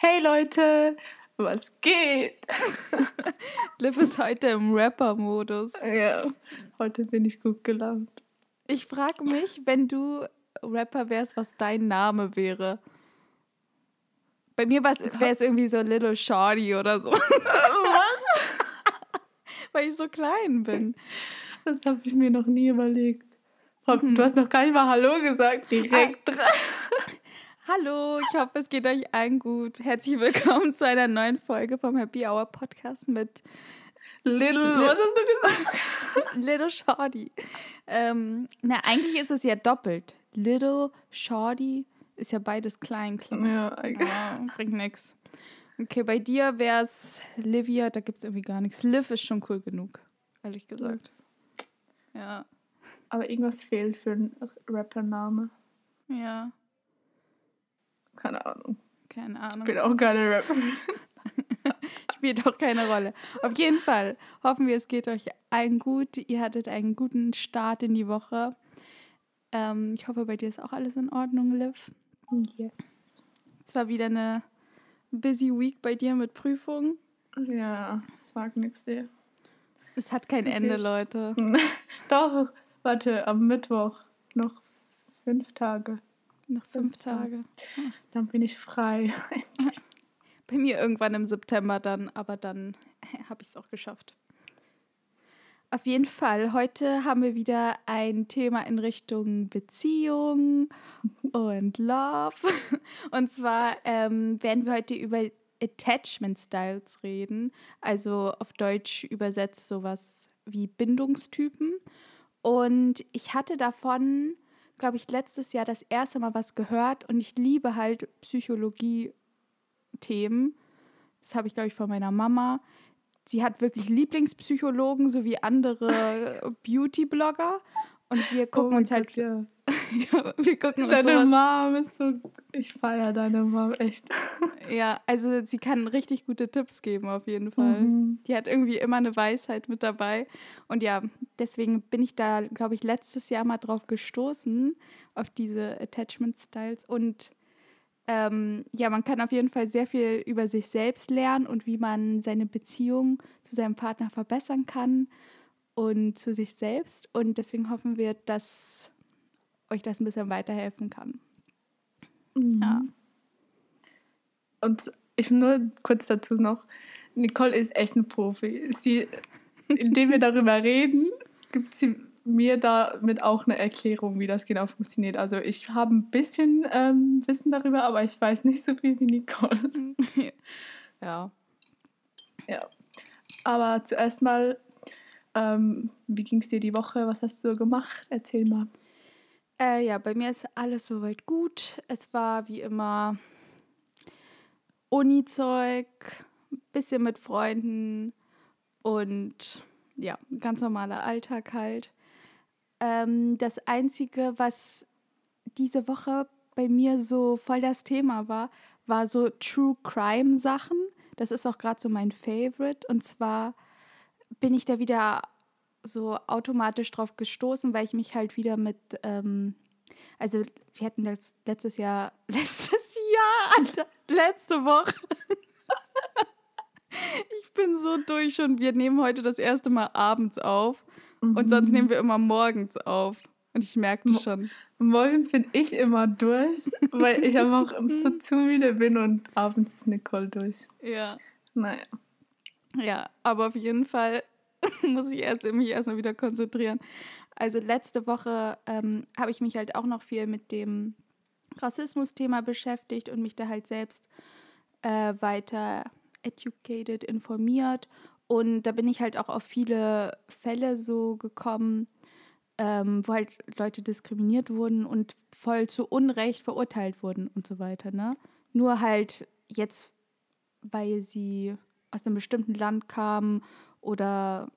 Hey Leute, was geht? Liv ist heute im Rapper-Modus. Ja, heute bin ich gut gelaunt. Ich frage mich, wenn du Rapper wärst, was dein Name wäre. Bei mir wäre es irgendwie so Little Shorty oder so. Was? Weil ich so klein bin. Das habe ich mir noch nie überlegt. Mhm. Du hast noch gar nicht mal Hallo gesagt, direkt ah. dran. Hallo, ich hoffe, es geht euch allen gut. Herzlich willkommen zu einer neuen Folge vom Happy Hour Podcast mit Little, Little was hast du gesagt? Little Shorty. Ähm, na, eigentlich ist es ja doppelt. Little Shorty ist ja beides klein. klein. Ja, ja, bringt nichts. Okay, bei dir wäre es Livia, da gibt es irgendwie gar nichts. Liv ist schon cool genug, ehrlich gesagt. Ja. Aber irgendwas fehlt für einen Rappername. Ja. Keine Ahnung. Keine Ahnung. Ich bin auch keine Rapperin. Spielt auch keine Rolle. Auf jeden Fall hoffen wir, es geht euch allen gut. Ihr hattet einen guten Start in die Woche. Ähm, ich hoffe, bei dir ist auch alles in Ordnung, Liv. Yes. Es war wieder eine busy Week bei dir mit Prüfungen. Ja, sag nichts dir. Es hat kein Zu Ende, viel. Leute. Doch, warte, am Mittwoch noch fünf Tage. Noch fünf, fünf Tage. Tage. Dann bin ich frei. Bei mir irgendwann im September dann, aber dann habe ich es auch geschafft. Auf jeden Fall, heute haben wir wieder ein Thema in Richtung Beziehung und Love. Und zwar ähm, werden wir heute über Attachment Styles reden, also auf Deutsch übersetzt sowas wie Bindungstypen. Und ich hatte davon, glaube ich, letztes Jahr das erste Mal was gehört und ich liebe halt Psychologie-Themen. Das habe ich, glaube ich, von meiner Mama sie hat wirklich Lieblingspsychologen sowie andere Beauty-Blogger. Und wir oh gucken oh uns halt. Gott, ja. ja. wir gucken uns Deine Mom ist so. Ich feiere deine Mom echt. ja, also sie kann richtig gute Tipps geben, auf jeden Fall. Mhm. Die hat irgendwie immer eine Weisheit mit dabei. Und ja, deswegen bin ich da, glaube ich, letztes Jahr mal drauf gestoßen, auf diese Attachment Styles. Und ähm, ja, man kann auf jeden Fall sehr viel über sich selbst lernen und wie man seine Beziehung zu seinem Partner verbessern kann und zu sich selbst. Und deswegen hoffen wir, dass euch das ein bisschen weiterhelfen kann. Mhm. Ja. Und ich nur kurz dazu noch, Nicole ist echt ein Profi. Sie, indem wir darüber reden, gibt sie mir damit auch eine Erklärung, wie das genau funktioniert. Also ich habe ein bisschen ähm, Wissen darüber, aber ich weiß nicht so viel wie Nicole. ja. Ja. Aber zuerst mal, ähm, wie ging es dir die Woche? Was hast du so gemacht? Erzähl mal. Äh, ja, bei mir ist alles soweit gut. Es war wie immer Uni-Zeug, bisschen mit Freunden und ja, ganz normaler Alltag halt. Ähm, das Einzige, was diese Woche bei mir so voll das Thema war, war so True Crime Sachen. Das ist auch gerade so mein Favorite. Und zwar bin ich da wieder so automatisch drauf gestoßen, weil ich mich halt wieder mit, ähm, also wir hatten das letztes Jahr, letztes Jahr, Alter, letzte Woche. ich bin so durch und wir nehmen heute das erste Mal abends auf. Mhm. Und sonst nehmen wir immer morgens auf. Und ich merkte schon. Morgens bin ich immer durch, weil ich einfach so zu müde bin und abends ist Nicole durch. Ja. Naja. Ja, aber auf jeden Fall muss ich erst, mich erstmal wieder konzentrieren. Also letzte Woche ähm, habe ich mich halt auch noch viel mit dem Rassismus-Thema beschäftigt und mich da halt selbst äh, weiter educated, informiert und da bin ich halt auch auf viele Fälle so gekommen, ähm, wo halt Leute diskriminiert wurden und voll zu Unrecht verurteilt wurden und so weiter. Ne? Nur halt jetzt, weil sie aus einem bestimmten Land kamen oder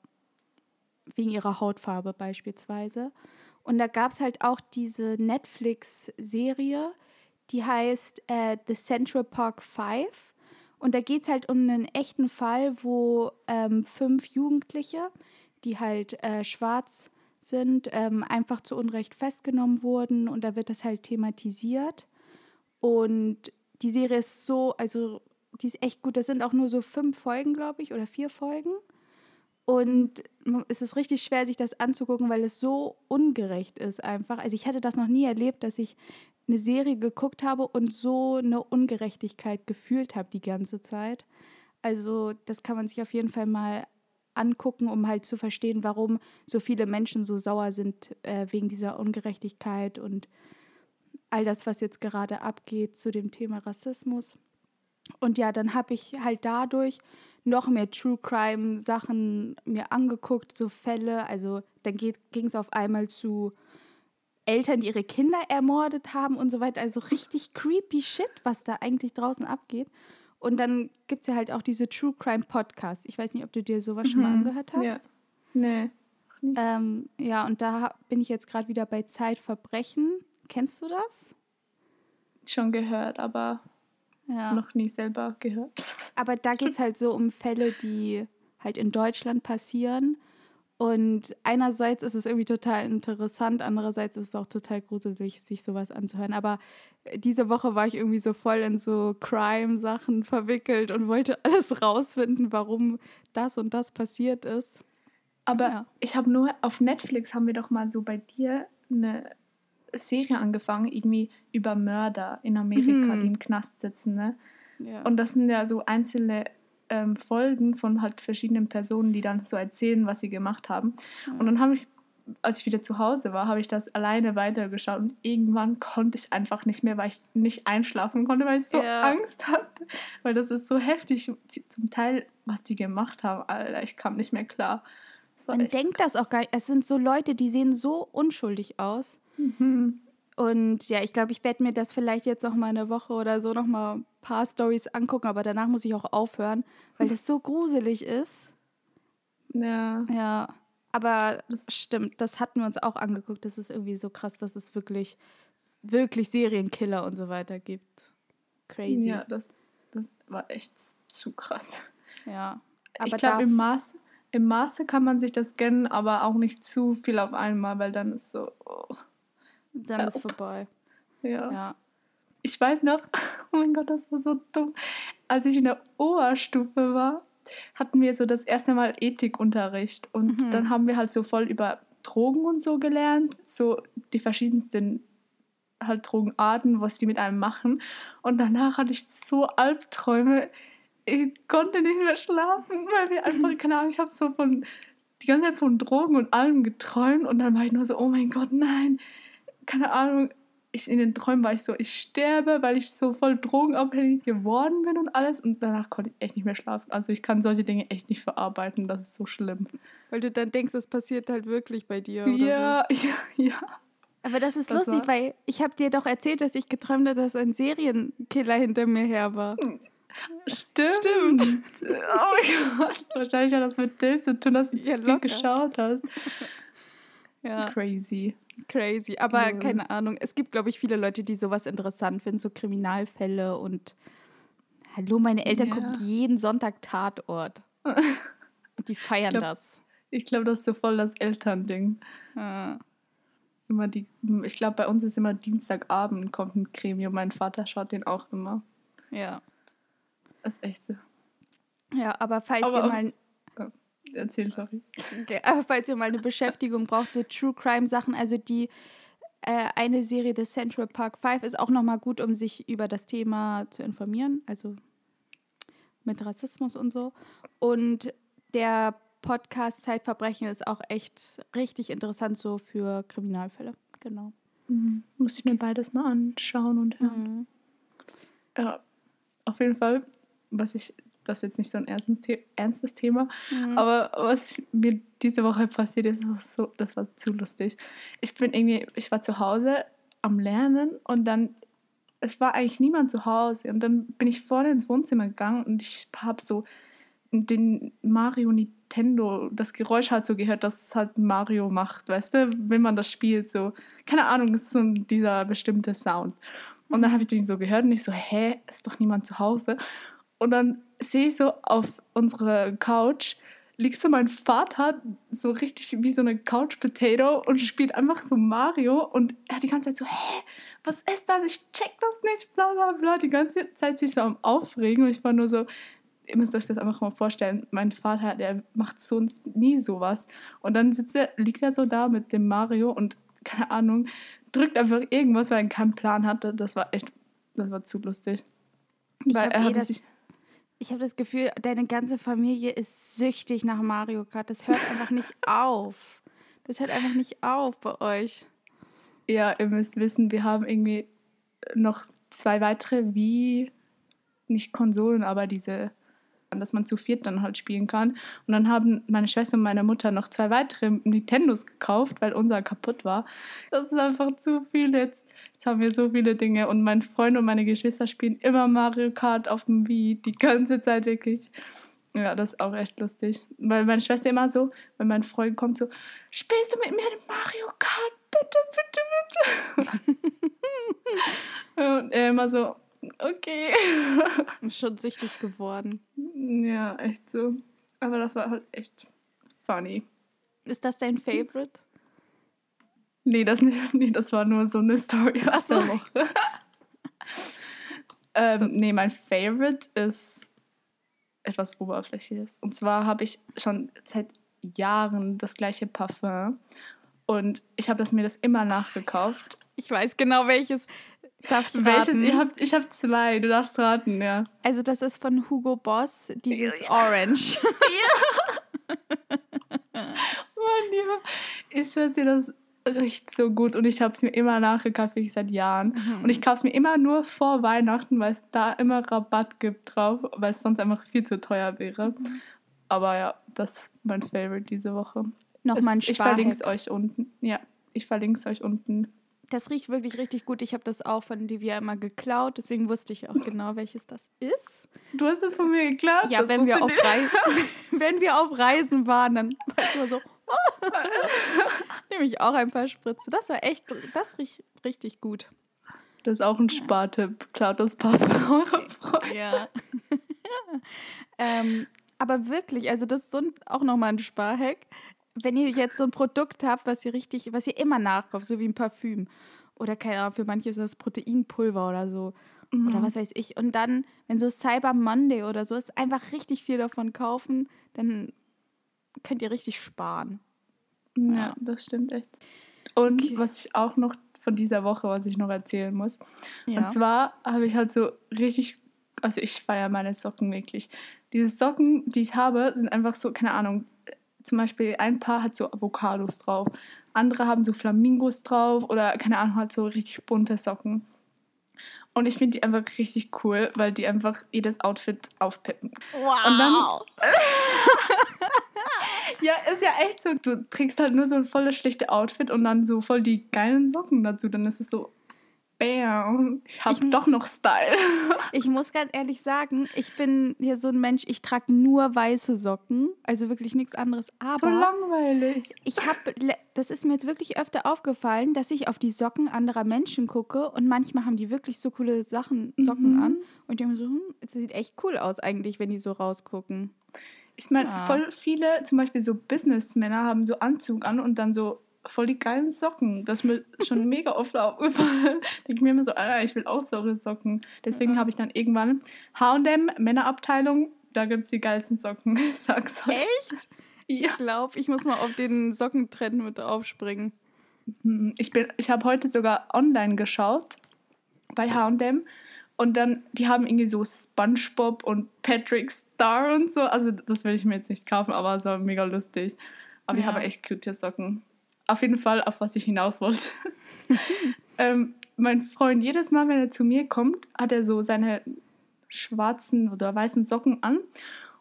wegen ihrer Hautfarbe beispielsweise. Und da gab es halt auch diese Netflix-Serie, die heißt äh, The Central Park Five. Und da geht es halt um einen echten Fall, wo ähm, fünf Jugendliche, die halt äh, schwarz sind, ähm, einfach zu Unrecht festgenommen wurden. Und da wird das halt thematisiert. Und die Serie ist so, also die ist echt gut. Das sind auch nur so fünf Folgen, glaube ich, oder vier Folgen. Und es ist richtig schwer, sich das anzugucken, weil es so ungerecht ist einfach. Also ich hatte das noch nie erlebt, dass ich eine Serie geguckt habe und so eine Ungerechtigkeit gefühlt habe die ganze Zeit. Also das kann man sich auf jeden Fall mal angucken, um halt zu verstehen, warum so viele Menschen so sauer sind äh, wegen dieser Ungerechtigkeit und all das, was jetzt gerade abgeht zu dem Thema Rassismus. Und ja, dann habe ich halt dadurch noch mehr True Crime Sachen mir angeguckt, so Fälle. Also dann ging es auf einmal zu Eltern, die ihre Kinder ermordet haben und so weiter. Also richtig creepy Shit, was da eigentlich draußen abgeht. Und dann gibt es ja halt auch diese True Crime Podcasts. Ich weiß nicht, ob du dir sowas mhm. schon mal mhm. angehört hast. Ja. Nee. Ähm, ja, und da bin ich jetzt gerade wieder bei Zeitverbrechen. Kennst du das? Schon gehört, aber ja. noch nie selber gehört. Aber da geht es halt so um Fälle, die halt in Deutschland passieren. Und einerseits ist es irgendwie total interessant, andererseits ist es auch total gruselig, sich sowas anzuhören. Aber diese Woche war ich irgendwie so voll in so Crime-Sachen verwickelt und wollte alles rausfinden, warum das und das passiert ist. Aber ja. ich habe nur auf Netflix haben wir doch mal so bei dir eine Serie angefangen, irgendwie über Mörder in Amerika, mhm. die im Knast sitzen. Ne? Ja. Und das sind ja so einzelne ähm, Folgen von halt verschiedenen Personen, die dann so erzählen, was sie gemacht haben. Ja. Und dann habe ich, als ich wieder zu Hause war, habe ich das alleine weitergeschaut und irgendwann konnte ich einfach nicht mehr, weil ich nicht einschlafen konnte, weil ich so ja. Angst hatte. Weil das ist so heftig, zum Teil, was die gemacht haben, Alter, ich kam nicht mehr klar. Man denkt das auch gar nicht. Es sind so Leute, die sehen so unschuldig aus. Mhm. Und ja, ich glaube, ich werde mir das vielleicht jetzt noch mal eine Woche oder so noch mal ein paar Stories angucken, aber danach muss ich auch aufhören, weil das so gruselig ist. Ja. Ja. Aber das stimmt, das hatten wir uns auch angeguckt. Das ist irgendwie so krass, dass es wirklich, wirklich Serienkiller und so weiter gibt. Crazy. Ja, das, das war echt zu krass. Ja. Aber ich glaube, im, Maß, im Maße kann man sich das gönnen, aber auch nicht zu viel auf einmal, weil dann ist so. Oh. Dann ist vorbei. Ja. ja. Ich weiß noch, oh mein Gott, das war so dumm. Als ich in der Oberstufe war, hatten wir so das erste Mal Ethikunterricht. Und mhm. dann haben wir halt so voll über Drogen und so gelernt, so die verschiedensten halt Drogenarten, was die mit einem machen. Und danach hatte ich so Albträume. Ich konnte nicht mehr schlafen, weil wir einfach, keine Ahnung, ich habe so von die ganze Zeit von Drogen und allem geträumt und dann war ich nur so, oh mein Gott, nein, keine Ahnung, ich, in den Träumen war ich so, ich sterbe, weil ich so voll drogenabhängig geworden bin und alles. Und danach konnte ich echt nicht mehr schlafen. Also ich kann solche Dinge echt nicht verarbeiten. Das ist so schlimm. Weil du dann denkst, es passiert halt wirklich bei dir. Oder ja, so. ja, ja. Aber das ist das lustig, war? weil ich habe dir doch erzählt, dass ich geträumt habe, dass ein Serienkiller hinter mir her war. Stimmt. Stimmt. Oh mein Gott. Wahrscheinlich hat das mit dir zu tun, dass du ja, viel geschaut hast. Ja. Crazy. Crazy. Aber mhm. keine Ahnung. Es gibt, glaube ich, viele Leute, die sowas interessant finden, so Kriminalfälle und hallo, meine Eltern ja. gucken jeden Sonntag Tatort. und die feiern ich glaub, das. Ich glaube, das ist so voll das Elternding. Ja. Immer die, ich glaube, bei uns ist immer Dienstagabend kommt ein Gremium. Mein Vater schaut den auch immer. Ja. Das ist echt so. Ja, aber falls aber ihr mal Erzähl, sorry. Okay, aber falls ihr mal eine Beschäftigung braucht, so True Crime Sachen, also die äh, eine Serie des Central Park 5 ist auch nochmal gut, um sich über das Thema zu informieren, also mit Rassismus und so. Und der Podcast Zeitverbrechen ist auch echt richtig interessant so für Kriminalfälle. Genau. Mhm. Muss ich mir beides mal anschauen und hören. Mhm. Ja, auf jeden Fall, was ich das ist jetzt nicht so ein ernstes, Thema, mhm. aber was mir diese Woche passiert ist, das, so, das war zu lustig. Ich bin irgendwie, ich war zu Hause am Lernen und dann, es war eigentlich niemand zu Hause und dann bin ich vorne ins Wohnzimmer gegangen und ich habe so den Mario Nintendo, das Geräusch halt so gehört, das halt Mario macht, weißt du, wenn man das spielt, so, keine Ahnung, ist so dieser bestimmte Sound. Und dann habe ich den so gehört und ich so, hä, ist doch niemand zu Hause. Und dann sehe ich so auf unserer Couch liegt so mein Vater so richtig wie so eine Couch Potato und spielt einfach so Mario und er hat die ganze Zeit so, hä, was ist das? Ich check das nicht, bla bla bla. Die ganze Zeit sich so am Aufregen und ich war nur so, ihr müsst euch das einfach mal vorstellen. Mein Vater, der macht sonst nie sowas. Und dann sitzt er, liegt er so da mit dem Mario und keine Ahnung, drückt einfach irgendwas, weil er keinen Plan hatte. Das war echt, das war zu lustig. Ich weil er eh hatte das, sich ich hab das Gefühl, deine ganze Familie ist süchtig nach Mario Kart. Das hört einfach nicht auf. Das hört einfach nicht auf bei euch. Ja, ihr müsst wissen, wir haben irgendwie noch zwei weitere wie nicht Konsolen, aber diese, dass man zu viert dann halt spielen kann. Und dann haben meine Schwester und meine Mutter noch zwei weitere Nintendos gekauft, weil unser kaputt war. Das ist einfach zu viel jetzt. Jetzt haben wir so viele Dinge und mein Freund und meine Geschwister spielen immer Mario Kart auf dem Wii die ganze Zeit wirklich. Ja, das ist auch echt lustig. Weil meine Schwester immer so, wenn mein Freund kommt, so, spielst du mit mir Mario Kart? Bitte, bitte, bitte. und er immer so, okay. Schon süchtig geworden. ja, echt so. Aber das war halt echt funny. Ist das dein Favorite? Nee, das, nicht, nee, das war nur so eine Story aus der. Woche. ähm, nee, mein Favorite ist etwas Oberflächliches. Und zwar habe ich schon seit Jahren das gleiche Parfum. Und ich habe das, mir das immer nachgekauft. Ich weiß genau welches. Darf ich Welches? raten? Ihr habt, ich habe zwei, du darfst raten, ja. Also das ist von Hugo Boss, dieses Orange. Mann, ja. Ich weiß dir, das riecht so gut und ich habe es mir immer nachgekauft, wirklich seit Jahren. Und ich kaufe es mir immer nur vor Weihnachten, weil es da immer Rabatt gibt drauf, weil es sonst einfach viel zu teuer wäre. Aber ja, das ist mein Favorite diese Woche. Nochmal ein Es- Ich verlinke es Sparhack. euch unten. Ja, ich verlinke es euch unten. Das riecht wirklich richtig gut. Ich habe das auch von Livia immer geklaut, deswegen wusste ich auch genau, welches das ist. Du hast es von mir geklaut? Ja, wenn wir, auf ich Rei wenn wir auf Reisen waren, dann war ich immer so, nehme ich auch ein paar Spritze. Das war echt, das riecht richtig gut. Das ist auch ein Spartipp. Klaut das Parfum eurer Freunde. Ja. ähm, aber wirklich, also das ist so ein, auch nochmal ein Sparhack. Wenn ihr jetzt so ein Produkt habt, was ihr richtig, was ihr immer nachkauft, so wie ein Parfüm. Oder keine Ahnung, für manche ist das Proteinpulver oder so. Oder was weiß ich. Und dann, wenn so Cyber Monday oder so ist, einfach richtig viel davon kaufen, dann könnt ihr richtig sparen. Ja, das stimmt echt. Und Okay. was ich auch noch von dieser Woche, was ich noch erzählen muss. Ja. Und zwar habe ich halt so richtig, also ich feiere meine Socken wirklich. Diese Socken, die ich habe, sind einfach so, keine Ahnung, zum Beispiel ein Paar hat so Avocados drauf, andere haben so Flamingos drauf oder keine Ahnung, halt so richtig bunte Socken. Und ich finde die einfach richtig cool, weil die einfach jedes Outfit aufpeppen. wow. Und dann- Ja, ist ja echt so. Du trägst halt nur so ein volles schlichte Outfit und dann so voll die geilen Socken dazu. Dann ist es so, bam, ich hab Ich- doch noch Style. Ich muss ganz ehrlich sagen, ich bin hier so ein Mensch, ich trage nur weiße Socken, also wirklich nichts anderes. Aber so langweilig. ich habe, das ist mir jetzt wirklich öfter aufgefallen, dass ich auf die Socken anderer Menschen gucke und manchmal haben die wirklich so coole Sachen, Socken Mhm. an und ich denke mir so, hm, es sieht echt cool aus eigentlich, wenn die so rausgucken. Ich meine, Ja. voll viele, zum Beispiel so Businessmänner, haben so Anzug an und dann so voll die geilen Socken. Das ist mir schon mega oft aufgefallen. Denke ich mir immer so, Alter, ich will auch solche Socken. Deswegen Ja. habe ich dann irgendwann H&M, Männerabteilung, da gibt es die geilsten Socken. Ich sag's euch. Echt? Ja. Ich glaube, ich muss mal auf den Sockentrend mit aufspringen. Hm, Ich, bin- ich habe heute sogar online geschaut bei H&M und dann, die haben irgendwie so Spongebob und Patrick Star und so. Also das will ich mir jetzt nicht kaufen, aber es war mega lustig. Aber die Ja. haben echt cute Socken. Auf jeden Fall, auf was ich hinaus wollte. ähm, mein Freund, jedes Mal, wenn er zu mir kommt, hat er so seine schwarzen oder weißen Socken an.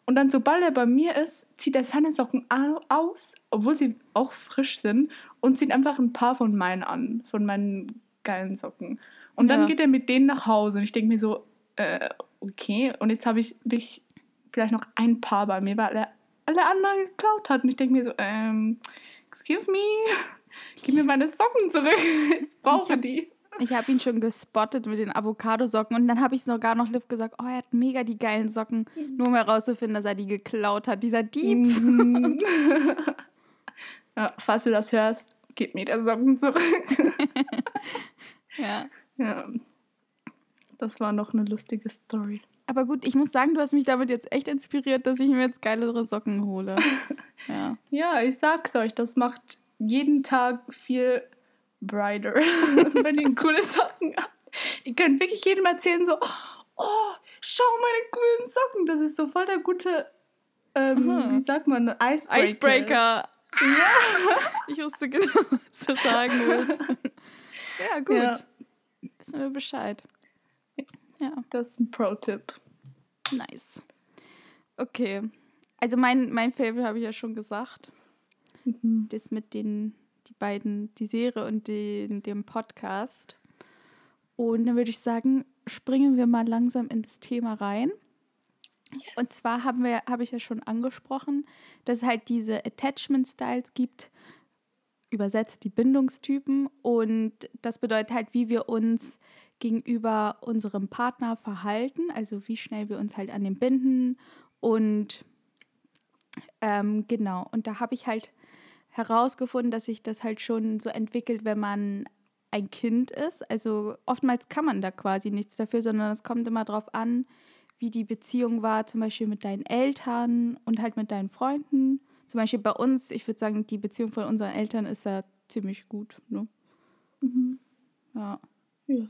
Und dann, sobald er bei mir ist, zieht er seine Socken au- aus, obwohl sie auch frisch sind, und zieht einfach ein paar von meinen an, von meinen geilen Socken. Und dann Ja. geht er mit denen nach Hause. Und ich denke mir so, äh, okay. Und jetzt habe ich wirklich vielleicht noch ein Paar bei mir, weil er alle anderen geklaut hat. Und ich denke mir so, ähm, excuse me, gib mir meine Socken zurück. Ich brauche die. Ich habe ihn schon gespottet mit den Avocadosocken und dann habe ich sogar noch Liv gesagt, oh, er hat mega die geilen Socken, nur um herauszufinden, dass er die geklaut hat. Dieser Dieb. Mhm. ja, falls du das hörst, gib mir der Socken zurück. ja. Ja. Das war noch eine lustige Story. Aber gut, ich muss sagen, du hast mich damit jetzt echt inspiriert, dass ich mir jetzt geilere Socken hole. Ja, ja ich sag's euch, das macht jeden Tag viel brighter, wenn ihr coole Socken habt. Ihr könnt wirklich jedem erzählen, so, oh, schau meine coolen Socken. Das ist so voll der gute, ähm, wie sagt man, Icebreaker. Icebreaker. Ja. ich wusste genau, was du sagen willst. ja, gut. Ja. Wissen wir Bescheid. Ja. Das ist ein Pro-Tipp. Nice. Okay. Also mein, mein Favorite habe ich ja schon gesagt. Mhm. Das mit den die beiden, die Serie und den, dem Podcast. Und dann würde ich sagen, springen wir mal langsam in das Thema rein. Yes. Und zwar haben wir, habe ich ja schon angesprochen, dass es halt diese Attachment Styles gibt, übersetzt die Bindungstypen. Und das bedeutet halt, wie wir uns gegenüber unserem Partner verhalten, also wie schnell wir uns halt an den binden. Und ähm, genau, und da habe ich halt herausgefunden, dass sich das halt schon so entwickelt, wenn man ein Kind ist. Also oftmals kann man da quasi nichts dafür, sondern es kommt immer darauf an, wie die Beziehung war, zum Beispiel mit deinen Eltern und halt mit deinen Freunden. Zum Beispiel bei uns, ich würde sagen, die Beziehung von unseren Eltern ist ja ziemlich gut. Ne? Mhm. Ja. Ja,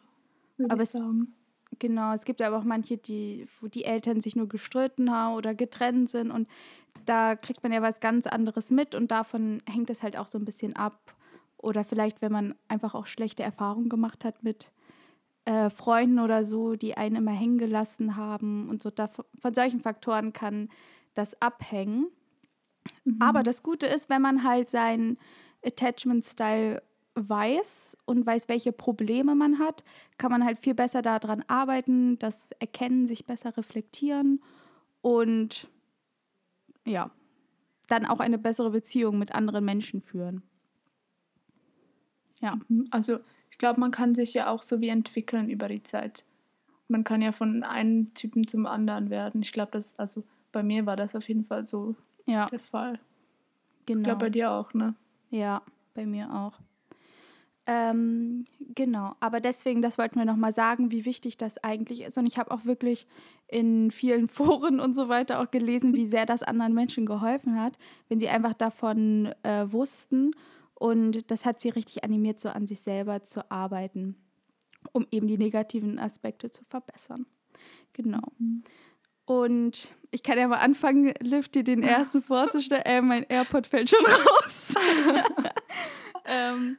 würde aber ich sagen. Es, genau, es gibt aber auch manche, die, wo die Eltern sich nur gestritten haben oder getrennt sind und da kriegt man ja was ganz anderes mit und davon hängt es halt auch so ein bisschen ab. Oder vielleicht, wenn man einfach auch schlechte Erfahrungen gemacht hat mit äh, Freunden oder so, die einen immer hängen gelassen haben und so. Da, von solchen Faktoren kann das abhängen. Mhm. Aber das Gute ist, wenn man halt seinen Attachment-Style weiß und weiß, welche Probleme man hat, kann man halt viel besser daran arbeiten, das Erkennen, sich besser reflektieren und ja, dann auch eine bessere Beziehung mit anderen Menschen führen. Ja. Mhm. Also ich glaube, man kann sich ja auch so wie entwickeln über die Zeit. Man kann ja von einem Typen zum anderen werden. Ich glaube, das, also bei mir war das auf jeden Fall so ja. der Fall. Genau. Ich glaube bei dir auch, ne? Ja, bei mir auch. Ähm, genau, aber deswegen, das wollten wir nochmal sagen, wie wichtig das eigentlich ist. Und ich habe auch wirklich in vielen Foren und so weiter auch gelesen, wie sehr das anderen Menschen geholfen hat, wenn sie einfach davon äh, wussten. Und das hat sie richtig animiert, so an sich selber zu arbeiten, um eben die negativen Aspekte zu verbessern. Genau. Mhm. Und ich kann ja mal anfangen, Liv, dir den ersten vorzustellen. Äh, mein AirPod fällt schon raus. ähm,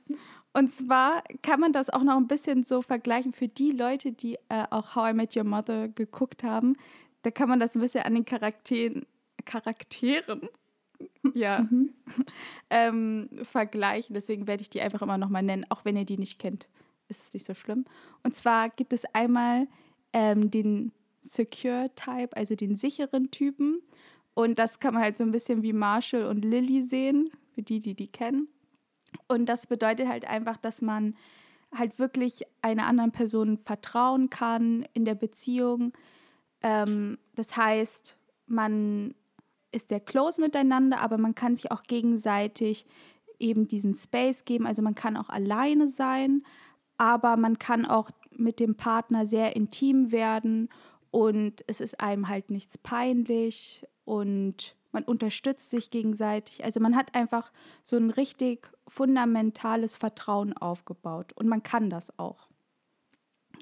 und zwar kann man das auch noch ein bisschen so vergleichen für die Leute, die äh, auch How I Met Your Mother geguckt haben. Da kann man das ein bisschen an den Charakteren, Charakteren ja, mhm. ähm, vergleichen. Deswegen werde ich die einfach immer nochmal nennen, auch wenn ihr die nicht kennt. Ist es nicht so schlimm. Und zwar gibt es einmal ähm, den Secure Type, also den sicheren Typen. Und das kann man halt so ein bisschen wie Marshall und Lily sehen, für die, die die kennen. Und das bedeutet halt einfach, dass man halt wirklich einer anderen Person vertrauen kann in der Beziehung. Ähm, das heißt, man ist sehr close miteinander, aber man kann sich auch gegenseitig eben diesen Space geben. Also man kann auch alleine sein, aber man kann auch mit dem Partner sehr intim werden und es ist einem halt nichts peinlich und man unterstützt sich gegenseitig. Also man hat einfach so ein richtig fundamentales Vertrauen aufgebaut und man kann das auch.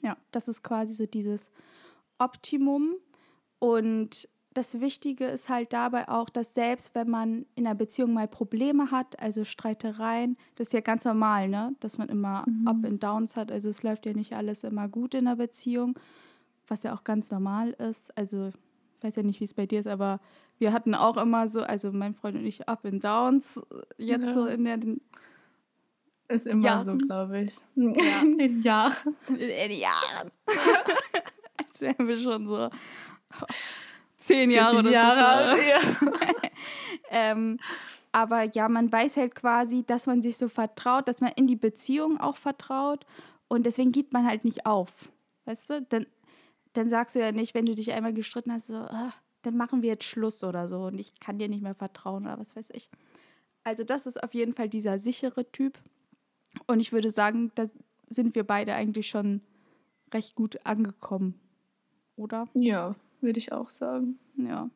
Ja, das ist quasi so dieses Optimum und das Wichtige ist halt dabei auch, dass selbst wenn man in einer Beziehung mal Probleme hat, also Streitereien, das ist ja ganz normal, ne? dass man immer mhm. Up and Downs hat. Also es läuft ja nicht alles immer gut in einer Beziehung, was ja auch ganz normal ist. Also weiß ja nicht, wie es bei dir ist, aber wir hatten auch immer so, also mein Freund und ich, Up and Downs, äh, jetzt ja. so in der. Ist immer Jahren. so, glaube ich. Ja. In den Jahren. In den Jahren. Als wären wir schon so zehn Jahre oder Jahre alt. Ja. ähm, aber ja, man weiß halt quasi, dass man sich so vertraut, dass man in die Beziehung auch vertraut Und deswegen gibt man halt nicht auf. Weißt du? Dann, dann sagst du ja nicht, wenn du dich einmal gestritten hast, so, ah, dann machen wir jetzt Schluss oder so und ich kann dir nicht mehr vertrauen oder was weiß ich. Also das ist auf jeden Fall dieser sichere Typ. Und ich würde sagen, da sind wir beide eigentlich schon recht gut angekommen, oder? Ja, würde ich auch sagen. Ja.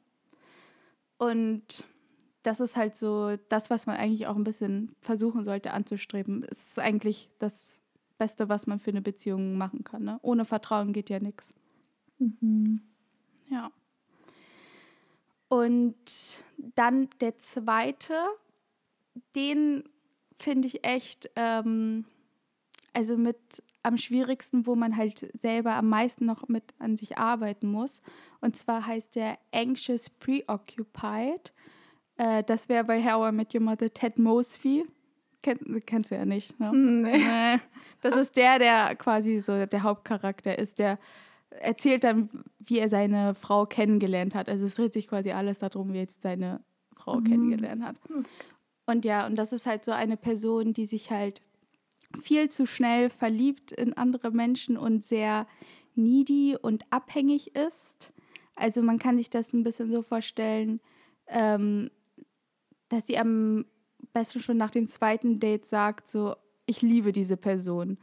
Und das ist halt so das, was man eigentlich auch ein bisschen versuchen sollte anzustreben. Es ist eigentlich das Beste, was man für eine Beziehung machen kann. Ne? Ohne Vertrauen geht ja nichts. Mhm. Ja. Und dann der zweite, den finde ich echt, ähm, also mit am schwierigsten, wo man halt selber am meisten noch mit an sich arbeiten muss. Und zwar heißt der Anxious Preoccupied. Äh, das wäre bei How I Met Your Mother Ted Mosby. Kenn, kennst du ja nicht, ne? Nee. Das ist der, der quasi so der Hauptcharakter ist, der erzählt dann, wie er seine Frau kennengelernt hat. Also es dreht sich quasi alles darum, wie er jetzt seine Frau mhm. kennengelernt hat. Und ja, und das ist halt so eine Person, die sich halt viel zu schnell verliebt in andere Menschen und sehr needy und abhängig ist. Also man kann sich das ein bisschen so vorstellen, ähm, dass sie am besten schon nach dem zweiten Date sagt, so, ich liebe diese Person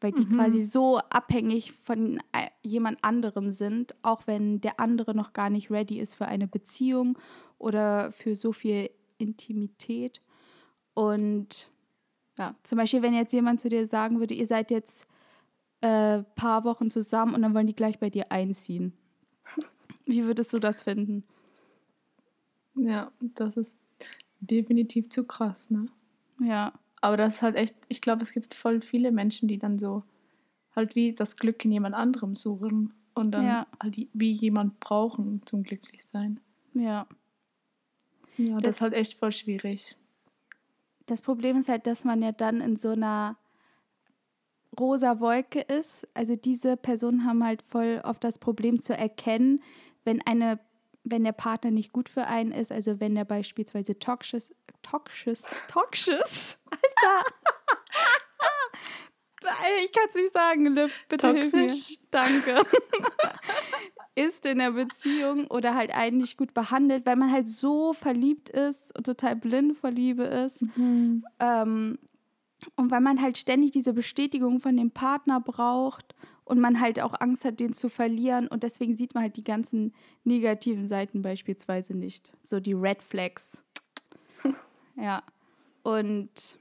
weil die mhm. quasi so abhängig von äh, jemand anderem sind, auch wenn der andere noch gar nicht ready ist für eine Beziehung oder für so viel Intimität. Und ja, zum Beispiel, wenn jetzt jemand zu dir sagen würde, ihr seid jetzt ein äh, paar Wochen zusammen und dann wollen die gleich bei dir einziehen. Wie würdest du das finden? Ja, das ist definitiv zu krass, ne? Ja. Aber das ist halt echt, ich glaube, es gibt voll viele Menschen, die dann so halt wie das Glück in jemand anderem suchen und dann ja. halt wie jemand brauchen zum Glücklichsein. Ja. Ja, das, das ist halt echt voll schwierig. Das Problem ist halt, dass man ja dann in so einer rosa Wolke ist. Also diese Personen haben halt voll oft das Problem zu erkennen, wenn eine wenn der Partner nicht gut für einen ist, also wenn der beispielsweise toxisch, toxisch, toxisch, Alter. ich kann es nicht sagen, Liv, bitte Toxisch. hilf mir. Danke. ist in der Beziehung oder halt einen nicht gut behandelt, weil man halt so verliebt ist und total blind vor Liebe ist. Mhm. Ähm, und weil man halt ständig diese Bestätigung von dem Partner braucht und man halt auch Angst hat, den zu verlieren. Und deswegen sieht man halt die ganzen negativen Seiten beispielsweise nicht. So die Red Flags. ja. Und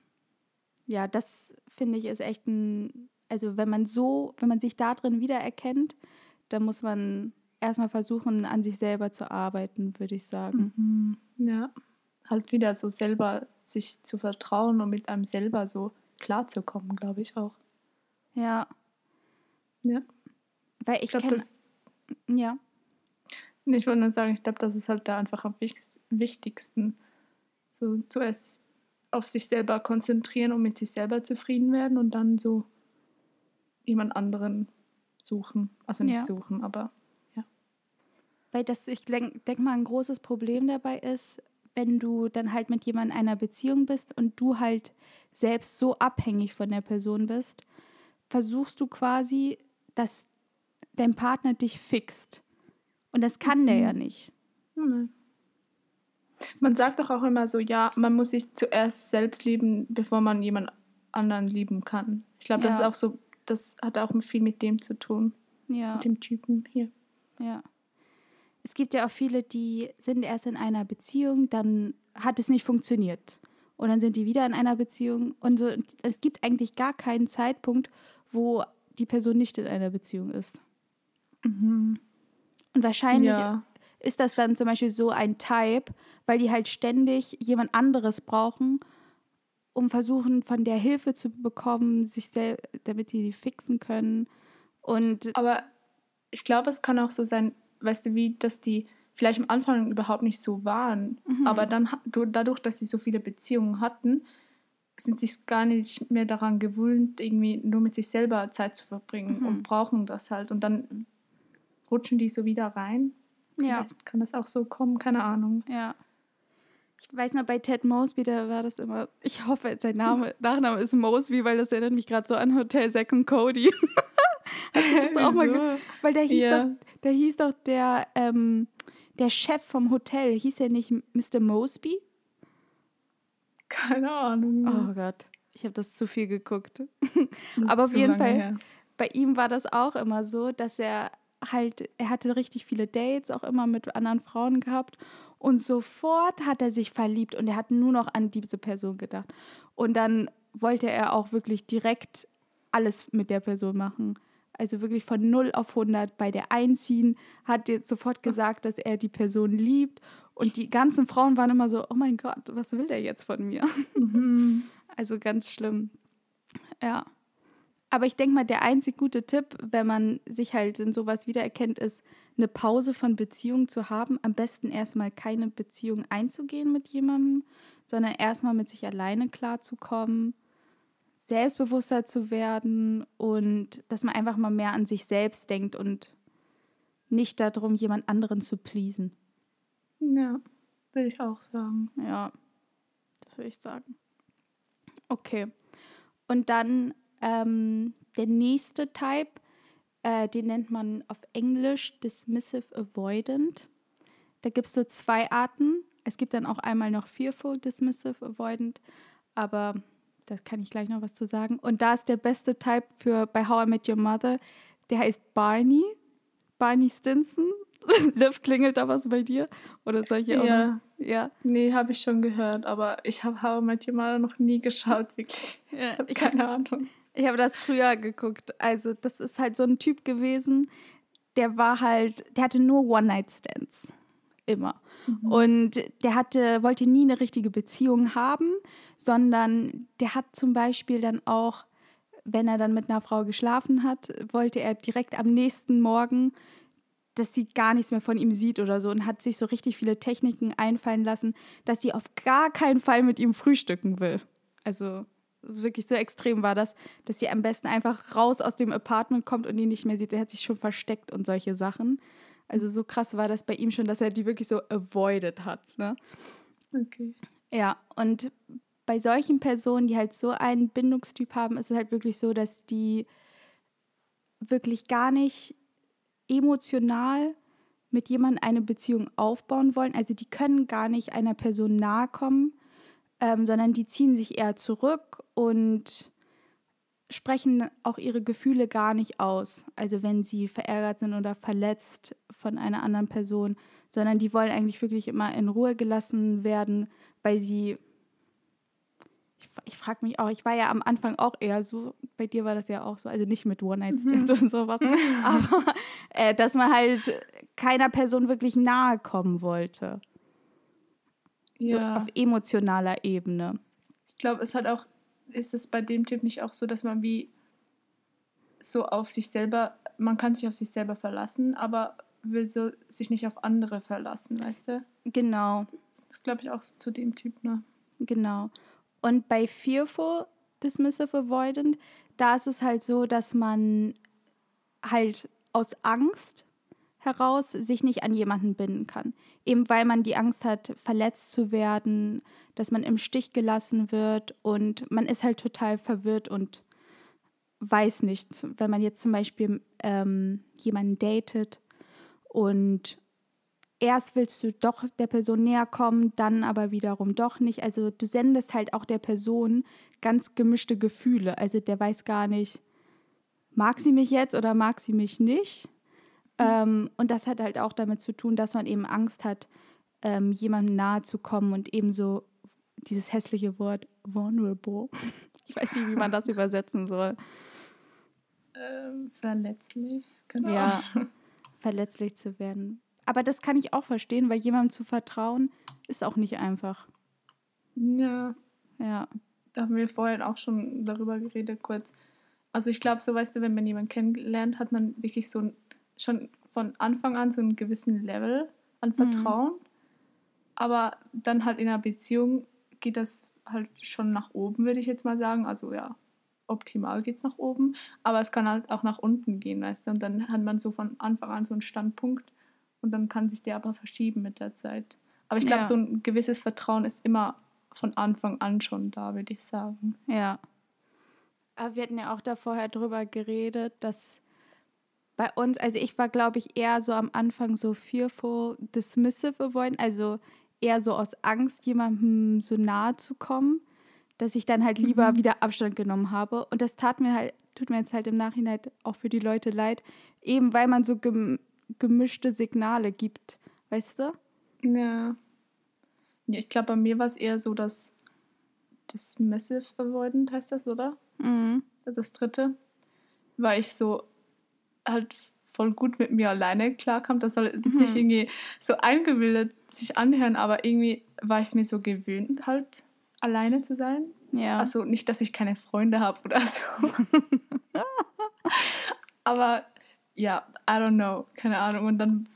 ja, das finde ich ist echt ein, also wenn man so, wenn man sich da drin wiedererkennt, dann muss man erstmal versuchen, an sich selber zu arbeiten, würde ich sagen. Mhm. Ja, halt wieder so selber sich zu vertrauen und mit einem selber so klarzukommen, glaube ich auch. Ja. Ja. Weil ich, glaube, das. Ja. Ich wollte nur sagen, ich glaube, das ist halt da einfach am wichtigsten. So zuerst auf sich selber konzentrieren und mit sich selber zufrieden werden und dann so jemand anderen suchen. Also nicht ja. suchen, aber ja. Weil das, ich denke denk mal, ein großes Problem dabei ist, wenn du dann halt mit jemandem in einer Beziehung bist und du halt selbst so abhängig von der Person bist, versuchst du quasi dass dein Partner dich fixt. Und das kann mhm. der ja nicht. Nein. Man sagt doch auch immer so, ja, man muss sich zuerst selbst lieben, bevor man jemand anderen lieben kann. Ich glaube, ja. das ist auch so, das hat auch viel mit dem zu tun. Ja. Mit dem Typen hier. Ja. Es gibt ja auch viele, die sind erst in einer Beziehung, dann hat es nicht funktioniert. Und dann sind die wieder in einer Beziehung. Und so, es gibt eigentlich gar keinen Zeitpunkt, wo die Person nicht in einer Beziehung ist. Mhm. Und wahrscheinlich ja. ist das dann zum Beispiel so ein Type, weil die halt ständig jemand anderes brauchen, um versuchen, von der Hilfe zu bekommen, sich damit die sie fixen können. Und Aber ich glaube, es kann auch so sein, weißt du, wie, dass die vielleicht am Anfang überhaupt nicht so waren, mhm. aber dann dadurch, dass sie so viele Beziehungen hatten, sind sich gar nicht mehr daran gewöhnt, irgendwie nur mit sich selber Zeit zu verbringen mhm. und brauchen das halt. Und dann rutschen die so wieder rein. Ja. Vielleicht kann das auch so kommen, keine Ahnung. Ja. Ich weiß noch, bei Ted Mosby, da war das immer, ich hoffe, sein Name, Nachname ist Mosby, weil das erinnert mich gerade so an Hotel Zack und Cody. das auch mal weil der hieß ja. doch, der hieß doch der, ähm, der Chef vom Hotel, hieß er nicht Mr. Mosby? Keine Ahnung. Oh Gott, ich habe das zu viel geguckt. Aber auf jeden Fall, her. bei ihm war das auch immer so, dass er halt, er hatte richtig viele Dates, auch immer mit anderen Frauen gehabt. Und sofort hat er sich verliebt und er hat nur noch an diese Person gedacht. Und dann wollte er auch wirklich direkt alles mit der Person machen. Also wirklich von 0 auf 100 bei der einziehen, hat jetzt sofort gesagt, dass er die Person liebt. Und die ganzen Frauen waren immer so, oh mein Gott, was will der jetzt von mir? Mhm. Also ganz schlimm. Ja. Aber ich denke mal, der einzig gute Tipp, wenn man sich halt in sowas wiedererkennt, ist, eine Pause von Beziehungen zu haben. Am besten erstmal keine Beziehung einzugehen mit jemandem, sondern erstmal mit sich alleine klarzukommen, selbstbewusster zu werden und dass man einfach mal mehr an sich selbst denkt und nicht darum, jemand anderen zu pleasen. Ja, würde ich auch sagen. Ja, das würde ich sagen. Okay. Und dann ähm, der nächste Type, äh, den nennt man auf Englisch Dismissive Avoidant. Da gibt es so zwei Arten. Es gibt dann auch einmal noch Fearful Dismissive Avoidant, aber das kann ich gleich noch was zu sagen. Und da ist der beste Type für bei How I Met Your Mother, der heißt Barney. Barney Stinson. Liv, klingelt da was bei dir? Oder soll ich ja. auch noch? Ja. Nee, habe ich schon gehört, aber ich habe How I Met Your Mother noch nie geschaut, wirklich. Ja, ich habe keine Ahnung. Ich habe das früher geguckt. Also, das ist halt so ein Typ gewesen, der war halt, der hatte nur One-Night-Stands. Immer. Mhm. Und der hatte, wollte nie eine richtige Beziehung haben, sondern der hat zum Beispiel dann auch, wenn er dann mit einer Frau geschlafen hat, wollte er direkt am nächsten Morgen dass sie gar nichts mehr von ihm sieht oder so und hat sich so richtig viele Techniken einfallen lassen, dass sie auf gar keinen Fall mit ihm frühstücken will. Also wirklich so extrem war das, dass sie am besten einfach raus aus dem Apartment kommt und ihn nicht mehr sieht. Er hat sich schon versteckt und solche Sachen. Also so krass war das bei ihm schon, dass er die wirklich so avoided hat. Ne? Okay. Ja, und bei solchen Personen, die halt so einen Bindungstyp haben, ist es halt wirklich so, dass die wirklich gar nicht emotional mit jemandem eine Beziehung aufbauen wollen. Also die können gar nicht einer Person nahe kommen, ähm, sondern die ziehen sich eher zurück und sprechen auch ihre Gefühle gar nicht aus. Also wenn sie verärgert sind oder verletzt von einer anderen Person, sondern die wollen eigentlich wirklich immer in Ruhe gelassen werden, weil sie ich, ich frage mich auch, ich war ja am Anfang auch eher so, bei dir war das ja auch so, also nicht mit One-Night-Stands mhm. und sowas, aber äh, dass man halt keiner Person wirklich nahe kommen wollte. Ja. So auf emotionaler Ebene. Ich glaube, es hat auch, ist es bei dem Typ nicht auch so, dass man wie so auf sich selber, man kann sich auf sich selber verlassen, aber will so sich nicht auf andere verlassen, weißt du? Genau. Das ist, glaube ich, auch so zu dem Typ, ne? Genau. Und bei Fearful Dismissive Avoidant, da ist es halt so, dass man halt aus Angst heraus sich nicht an jemanden binden kann. Eben weil man die Angst hat, verletzt zu werden, dass man im Stich gelassen wird und man ist halt total verwirrt und weiß nicht, wenn man jetzt zum Beispiel ähm, jemanden datet und erst willst du doch der Person näher kommen, dann aber wiederum doch nicht. Also du sendest halt auch der Person ganz gemischte Gefühle. Also der weiß gar nicht, mag sie mich jetzt oder mag sie mich nicht. Mhm. Ähm, und das hat halt auch damit zu tun, dass man eben Angst hat, ähm, jemandem nahe zu kommen und eben so dieses hässliche Wort vulnerable. Ich weiß nicht, wie man das übersetzen soll. Ähm, verletzlich, genau. Ja, verletzlich zu werden. Aber das kann ich auch verstehen, weil jemandem zu vertrauen ist auch nicht einfach. Ja. Ja. Da haben wir vorhin auch schon darüber geredet, kurz. Also ich glaube, so weißt du, wenn man jemanden kennenlernt, hat man wirklich so ein, schon von Anfang an so einen gewissen Level an mhm. Vertrauen. Mhm. Aber dann halt in einer Beziehung geht das halt schon nach oben, würde ich jetzt mal sagen. Also ja, optimal geht es nach oben, aber es kann halt auch nach unten gehen, weißt du. Und dann hat man so von Anfang an so einen Standpunkt und dann kann sich der aber verschieben mit der Zeit. Aber ich glaube, Ja. so ein gewisses Vertrauen ist immer von Anfang an schon da, würde ich sagen. Ja. Aber wir hatten ja auch da vorher drüber geredet, dass bei uns, also ich war, glaube ich, eher so am Anfang so fearful, dismissive avoidant, also eher so aus Angst, jemandem so nahe zu kommen, dass ich dann halt lieber Mhm. wieder Abstand genommen habe. Und das tat mir halt, tut mir jetzt halt im Nachhinein auch für die Leute leid, eben weil man so gem gemischte Signale gibt, weißt du? Ja. ja ich glaube, bei mir war es eher so, dass Dismissive Avoidant heißt das, oder? Mhm. Das dritte. Weil ich so halt voll gut mit mir alleine klarkam. Das soll Mhm. irgendwie so eingebildet sich anhören, aber irgendwie war ich es mir so gewöhnt, halt alleine zu sein. Ja. Also nicht, dass ich keine Freunde habe oder so. Aber ja, I don't know, keine Ahnung. Und dann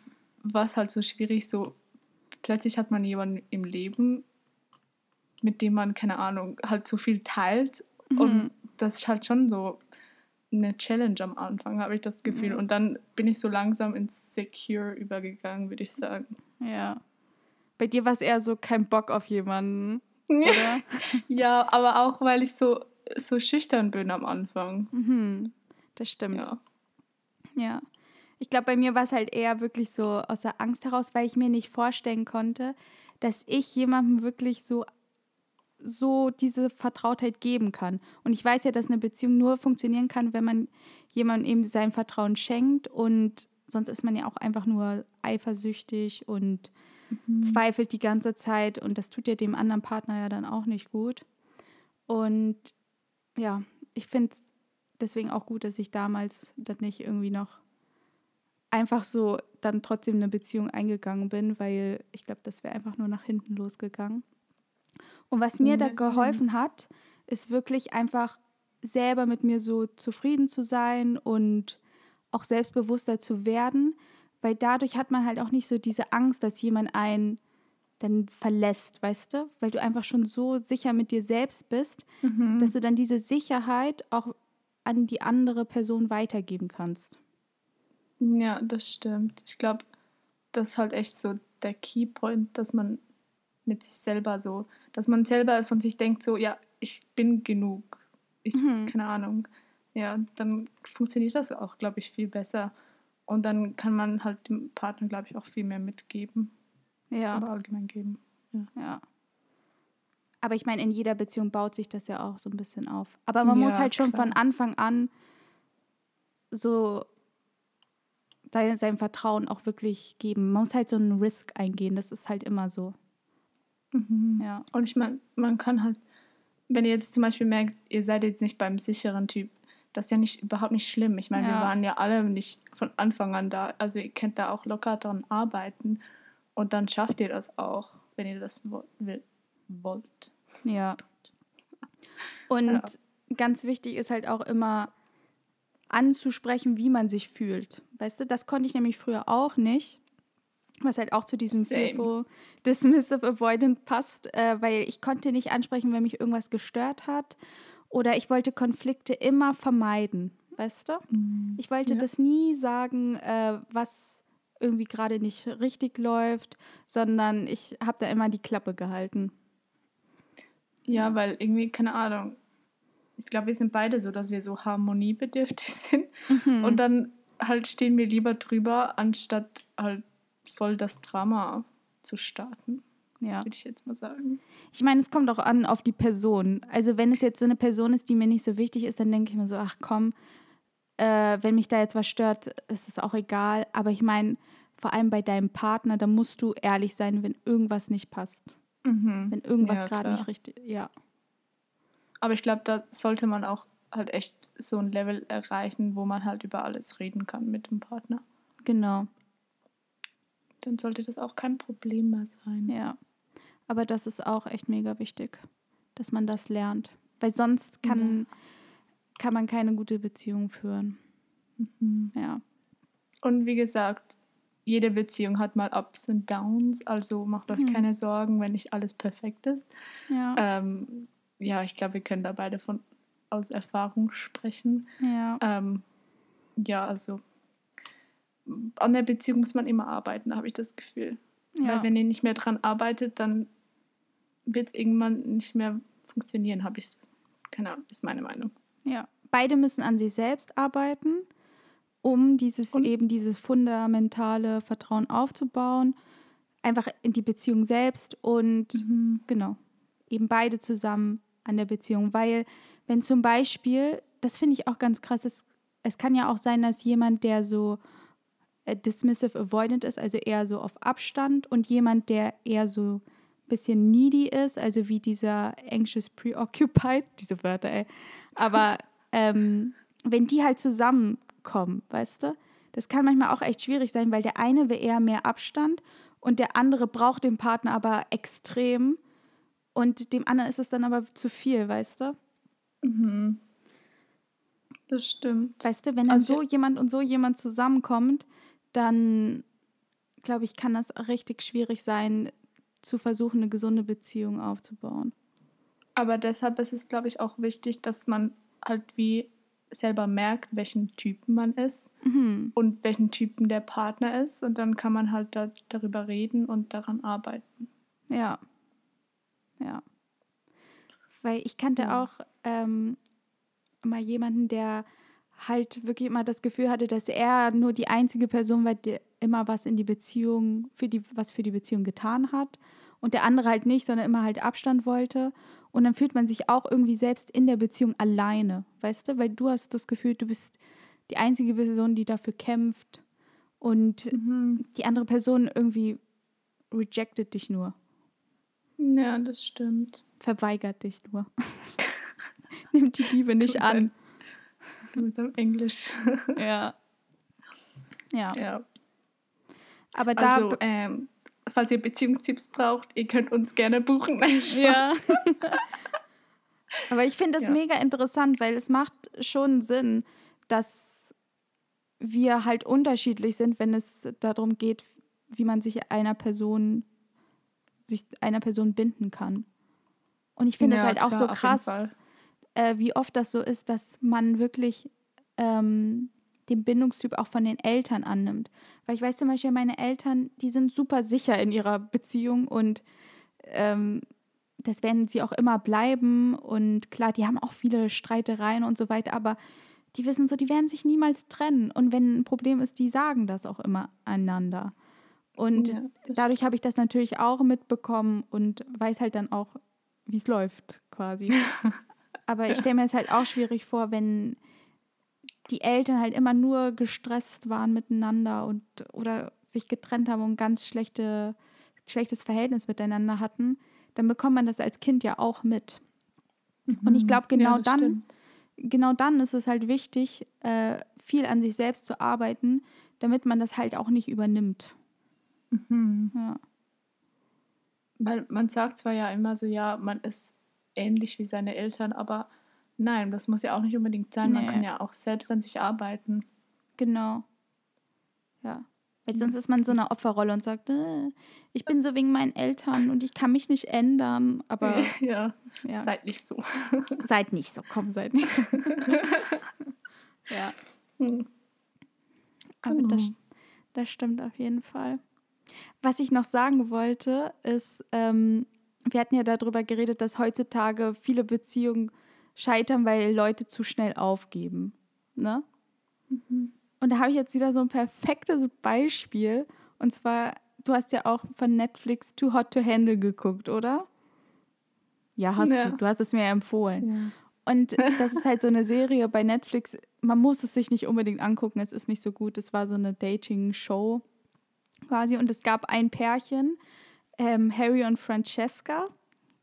war es halt so schwierig, so plötzlich hat man jemanden im Leben, mit dem man, keine Ahnung, halt so viel teilt. Mhm. Und das ist halt schon so eine Challenge am Anfang, habe ich das Gefühl. Ja. Und dann bin ich so langsam ins Secure übergegangen, würde ich sagen. ja. Bei dir war es eher so kein Bock auf jemanden, oder? Ja, aber auch, weil ich so, so schüchtern bin am Anfang. mhm. Das stimmt. Ja. Ja. Ich glaube, bei mir war es halt eher wirklich so aus der Angst heraus, weil ich mir nicht vorstellen konnte, dass ich jemandem wirklich so, so diese Vertrautheit geben kann. Und ich weiß ja, dass eine Beziehung nur funktionieren kann, wenn man jemandem eben sein Vertrauen schenkt und sonst ist man ja auch einfach nur eifersüchtig und zweifelt die ganze Zeit und das tut ja dem anderen Partner ja dann auch nicht gut. Und ja, ich finde es deswegen auch gut, dass ich damals das nicht irgendwie noch einfach so dann trotzdem eine Beziehung eingegangen bin, weil ich glaube, das wäre einfach nur nach hinten losgegangen. Und was mir da geholfen hat, ist wirklich einfach selber mit mir so zufrieden zu sein und auch selbstbewusster zu werden, weil dadurch hat man halt auch nicht so diese Angst, dass jemand einen dann verlässt, weißt du? Weil du einfach schon so sicher mit dir selbst bist, Mhm. dass du dann diese Sicherheit auch an die andere Person weitergeben kannst. Ja, das stimmt. Ich glaube, das ist halt echt so der Keypoint, dass man mit sich selber so, dass man selber von sich denkt, so, ja, ich bin genug. Ich, Mhm. keine Ahnung. Ja, dann funktioniert das auch, glaube ich, viel besser. Und dann kann man halt dem Partner, glaube ich, auch viel mehr mitgeben. Ja. Oder allgemein geben. Ja. Aber ich meine, in jeder Beziehung baut sich das ja auch so ein bisschen auf. Aber man muss Ja, halt schon klar. von Anfang an so sein, sein Vertrauen auch wirklich geben. Man muss halt so einen Risk eingehen. Das ist halt immer so. Mhm. Ja. Und ich meine, man kann halt, wenn ihr jetzt zum Beispiel merkt, ihr seid jetzt nicht beim sicheren Typ, das ist ja nicht überhaupt nicht schlimm. Ich meine, wir Ja. waren ja alle nicht von Anfang an da. Also ihr könnt da auch locker dran arbeiten und dann schafft ihr das auch, wenn ihr das wo wollt. Ja. Und Ja. ganz wichtig ist halt auch immer anzusprechen, wie man sich fühlt. Weißt du, das konnte ich nämlich früher auch nicht. Was halt auch zu diesem Same. Fearful, Dismissive, Avoidant passt, äh, weil ich konnte nicht ansprechen, wenn mich irgendwas gestört hat. Oder ich wollte Konflikte immer vermeiden. Weißt du? Ich wollte Ja. das nie sagen, äh, was irgendwie gerade nicht richtig läuft, sondern ich habe da immer die Klappe gehalten. Ja, weil irgendwie, keine Ahnung, ich glaube, wir sind beide so, dass wir so harmoniebedürftig sind. Mhm. Und dann halt stehen wir lieber drüber, anstatt halt voll das Drama zu starten, Ja. würde ich jetzt mal sagen. Ich meine, es kommt auch an auf die Person. Also wenn es jetzt so eine Person ist, die mir nicht so wichtig ist, dann denke ich mir so, ach komm, äh, wenn mich da jetzt was stört, ist es auch egal. Aber ich meine, vor allem bei deinem Partner, da musst du ehrlich sein, wenn irgendwas nicht passt. Mhm. Wenn irgendwas Ja, gerade nicht richtig, ja. Aber ich glaube, da sollte man auch halt echt so ein Level erreichen, wo man halt über alles reden kann mit dem Partner. Genau, Dann sollte das auch kein Problem mehr sein. ja. Aber das ist auch echt mega wichtig, dass man das lernt. Weil sonst kann, kann man keine gute Beziehung führen. Mhm. Ja. Und wie gesagt, jede Beziehung hat mal Ups und Downs, also macht euch Mhm. keine Sorgen, wenn nicht alles perfekt ist. Ja. Ähm, ja, ich glaube, wir können da beide von aus Erfahrung sprechen. ja. Ähm, ja, also an der Beziehung muss man immer arbeiten, habe ich das Gefühl. Ja. Weil wenn ihr nicht mehr dran arbeitet, dann wird es irgendwann nicht mehr funktionieren, habe ich keine Ahnung, ist meine Meinung. Ja, beide müssen an sich selbst arbeiten, um dieses Und eben dieses fundamentale Vertrauen aufzubauen, einfach in die Beziehung selbst und mhm. genau, eben beide zusammen an der Beziehung, weil wenn zum Beispiel, das finde ich auch ganz krass, es, es kann ja auch sein, dass jemand, der so dismissive avoidant ist, also eher so auf Abstand und jemand, der eher so ein bisschen needy ist, also wie dieser anxious preoccupied, diese Wörter, ey. Aber ähm, wenn die halt zusammenkommen, weißt du, das kann manchmal auch echt schwierig sein, weil der eine will eher mehr Abstand und der andere braucht den Partner aber extrem und dem anderen ist es dann aber zu viel, weißt du? Mhm. Das stimmt. Weißt du, wenn dann also, so jemand und so jemand zusammenkommt, dann glaube ich, kann das richtig schwierig sein, zu versuchen, eine gesunde Beziehung aufzubauen. Aber deshalb ist es, glaube ich, auch wichtig, dass man halt wie selber merkt, welchen Typen man ist mhm. und welchen Typen der Partner ist. Und dann kann man halt da, darüber reden und daran arbeiten. Ja. Ja. Weil ich kannte ja. auch ähm, mal jemanden, der halt wirklich immer das Gefühl hatte, dass er nur die einzige Person war, die immer was in die Beziehung, für die, was für die Beziehung getan hat. Und der andere halt nicht, sondern immer halt Abstand wollte. Und dann fühlt man sich auch irgendwie selbst in der Beziehung alleine, weißt du? Weil du hast das Gefühl, du bist die einzige Person, die dafür kämpft. Und mhm. die andere Person irgendwie rejected dich nur. Ja, das stimmt. Verweigert dich nur. Nimmt die Liebe nicht an. Mit dem Englisch. ja. Ja. Ja. Aber da. Also, ähm, falls ihr Beziehungstipps braucht, ihr könnt uns gerne buchen. ja. Aber ich finde das ja. mega interessant, weil es macht schon Sinn, dass wir halt unterschiedlich sind, wenn es darum geht, wie man sich einer Person sich einer Person binden kann. Und ich finde es ja, halt klar, auch so krass, äh, wie oft das so ist, dass man wirklich ähm, den Bindungstyp auch von den Eltern annimmt. Weil ich weiß zum Beispiel, meine Eltern, die sind super sicher in ihrer Beziehung und ähm, das werden sie auch immer bleiben. Und klar, die haben auch viele Streitereien und so weiter, aber die wissen so, die werden sich niemals trennen. Und wenn ein Problem ist, die sagen das auch immer einander. Und ja, dadurch habe ich das natürlich auch mitbekommen und weiß halt dann auch, wie es läuft, quasi. Aber ich stelle mir es halt auch schwierig vor, wenn die Eltern halt immer nur gestresst waren miteinander und oder sich getrennt haben und ganz schlechte, schlechtes Verhältnis miteinander hatten, dann bekommt man das als Kind ja auch mit. Mhm. Und ich mhm. glaube, genau ja, dann, stimmt. genau dann ist es halt wichtig, äh, viel an sich selbst zu arbeiten, damit man das halt auch nicht übernimmt. Mhm. Ja. Weil man sagt zwar ja immer so, ja, man ist ähnlich wie seine Eltern, aber nein, das muss ja auch nicht unbedingt sein. Nee. Man kann ja auch selbst an sich arbeiten. Genau. Ja. Weil sonst ist man so eine Opferrolle und sagt, äh, ich bin so wegen meinen Eltern und ich kann mich nicht ändern. Aber ja, ja. seid nicht so. seid nicht so, komm, seid nicht so. ja. Hm. Aber das, genau. das stimmt auf jeden Fall. Was ich noch sagen wollte, ist, ähm, wir hatten ja darüber geredet, dass heutzutage viele Beziehungen scheitern, weil Leute zu schnell aufgeben. Ne? Mhm. Und da habe ich jetzt wieder so ein perfektes Beispiel. Und zwar, du hast ja auch von Netflix Too Hot to Handle geguckt, oder? Ja, hast ja. du. Du hast es mir empfohlen. Ja. Und das ist halt so eine Serie bei Netflix. Man muss es sich nicht unbedingt angucken, es ist nicht so gut. Es war so eine Dating-Show quasi. Und es gab ein Pärchen, ähm, Harry und Francesca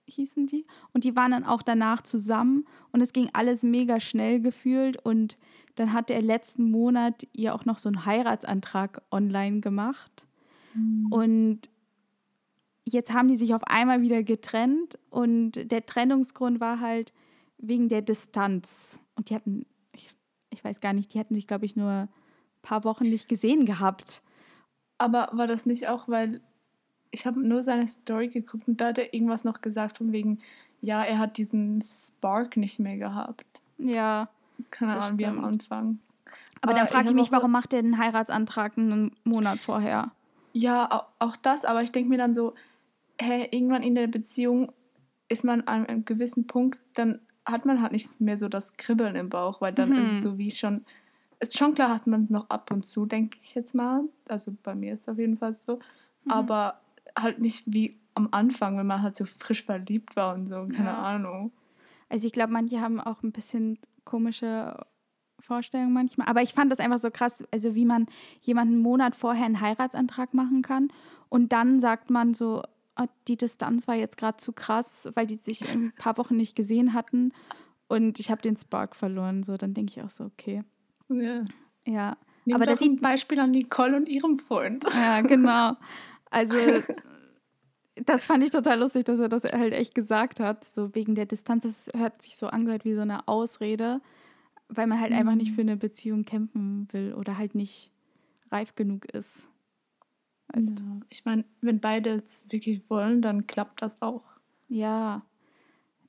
hießen die. Und die waren dann auch danach zusammen und es ging alles mega schnell gefühlt. Und dann hat er letzten Monat ihr auch noch so einen Heiratsantrag online gemacht. Mhm. Und jetzt haben die sich auf einmal wieder getrennt und der Trennungsgrund war halt wegen der Distanz. Und die hatten, ich, ich weiß gar nicht, die hatten sich, glaube ich, nur ein paar Wochen nicht gesehen gehabt. Aber war das nicht auch, weil ich habe nur seine Story geguckt und da hat er irgendwas noch gesagt von wegen, ja, er hat diesen Spark nicht mehr gehabt. Ja. Keine Ahnung, wie am Anfang. Aber, Aber dann frage ich mich, warum macht er den Heiratsantrag einen Monat vorher? Ja, auch das, aber ich denke mir dann so, hä, irgendwann in der Beziehung ist man an einem gewissen Punkt, dann hat man halt nicht mehr so das Kribbeln im Bauch, weil dann mhm. ist es so wie schon, ist schon klar, hat man es noch ab und zu, denke ich jetzt mal. Also bei mir ist es auf jeden Fall so. Mhm. Aber halt nicht wie am Anfang, wenn man halt so frisch verliebt war und so, keine ja. Ahnung. Also ich glaube, manche haben auch ein bisschen komische Vorstellungen manchmal. Aber ich fand das einfach so krass, also wie man jemanden einen Monat vorher einen Heiratsantrag machen kann und dann sagt man so, oh, die Distanz war jetzt gerade zu krass, weil die sich ein paar Wochen nicht gesehen hatten und ich habe den Spark verloren. So, dann denke ich auch so, okay. Ja. Ja. Nehmt aber das sieht ein Beispiel an Nicole und ihrem Freund. Ja, genau. Also das fand ich total lustig, dass er das halt echt gesagt hat, so wegen der Distanz. Das hört sich so angehört wie so eine Ausrede, weil man halt mhm. einfach nicht mhm. für eine Beziehung kämpfen will oder halt nicht reif genug ist. Weißt ja. Ich meine, wenn beide es wirklich wollen, dann klappt das auch. Ja,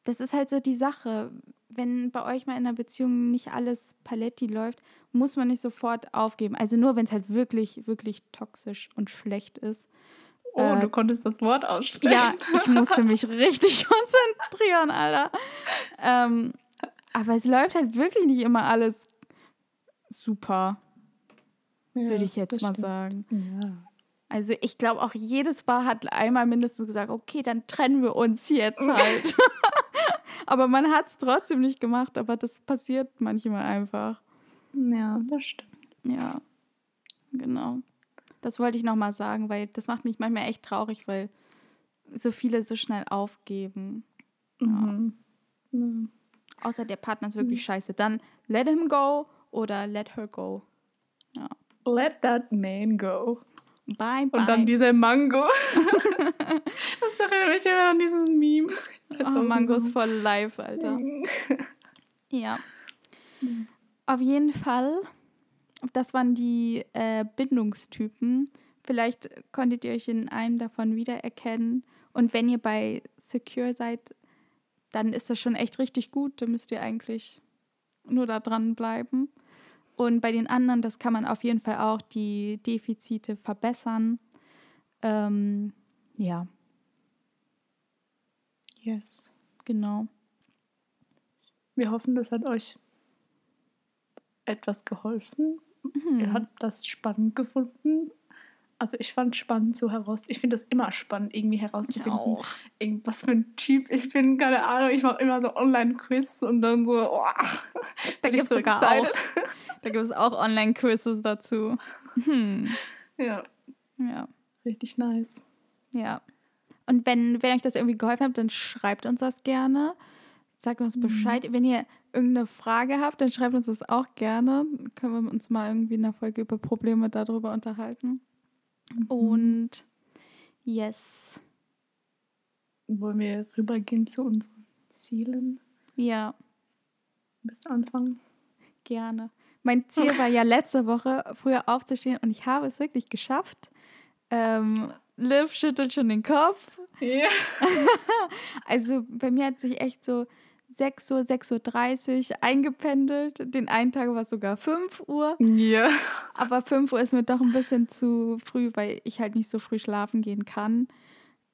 das ist halt so die Sache. Wenn bei euch mal in einer Beziehung nicht alles paletti läuft, muss man nicht sofort aufgeben. Also nur, wenn es halt wirklich, wirklich toxisch und schlecht ist. Oh, äh, du konntest das Wort aussprechen. Ja, ich musste mich richtig konzentrieren, Alter. Ähm, aber es läuft halt wirklich nicht immer alles super, ja, würde ich jetzt mal stimmt. sagen. Ja. Also ich glaube auch jedes Paar hat einmal mindestens gesagt, okay, dann trennen wir uns jetzt halt. Aber man hat es trotzdem nicht gemacht, aber das passiert manchmal einfach. Ja, das stimmt. Ja, genau. Das wollte ich nochmal sagen, weil das macht mich manchmal echt traurig, weil so viele so schnell aufgeben. Mhm. Ja. Außer der Partner ist wirklich mhm. scheiße. Dann let him go oder let her go. Ja. Let that man go. Bye, bye. Und dann diese Mango. das erinnert mich immer an dieses Meme. Oh, Mangos voll live, Alter. ja. Auf jeden Fall, das waren die äh, Bindungstypen. Vielleicht konntet ihr euch in einem davon wiedererkennen. Und wenn ihr bei Secure seid, dann ist das schon echt richtig gut. Da müsst ihr eigentlich nur da dran bleiben. Und bei den anderen, das kann man auf jeden Fall auch die Defizite verbessern. Ähm, ja. Yes. Genau. Wir hoffen, das hat euch etwas geholfen. Mhm. Ihr habt das spannend gefunden. Also ich fand spannend so heraus. Ich finde das immer spannend, irgendwie herauszufinden, was für ein Typ ich bin. Keine Ahnung. Ich mache immer so Online-Quiz und dann so, oh, da gibt es so sogar auch. Da gibt es auch Online-Quizzes dazu. Hm. Ja. Ja. Richtig nice. Ja. Und wenn, wenn euch das irgendwie geholfen hat, dann schreibt uns das gerne. Sagt uns mhm. Bescheid. Mhm. Wenn ihr irgendeine Frage habt, dann schreibt uns das auch gerne. Können wir uns mal irgendwie in der Folge über Probleme darüber unterhalten. Mhm. Und yes. Wollen wir rübergehen zu unseren Zielen? Ja. Bis Anfang. Gerne. Mein Ziel war ja letzte Woche, früher aufzustehen und ich habe es wirklich geschafft. Ähm, Liv schüttelt schon den Kopf. Ja. also bei mir hat sich echt so 6 Uhr, 6.30 Uhr eingependelt. Den einen Tag war es sogar 5 Uhr. Ja. Aber 5 Uhr ist mir doch ein bisschen zu früh, weil ich halt nicht so früh schlafen gehen kann.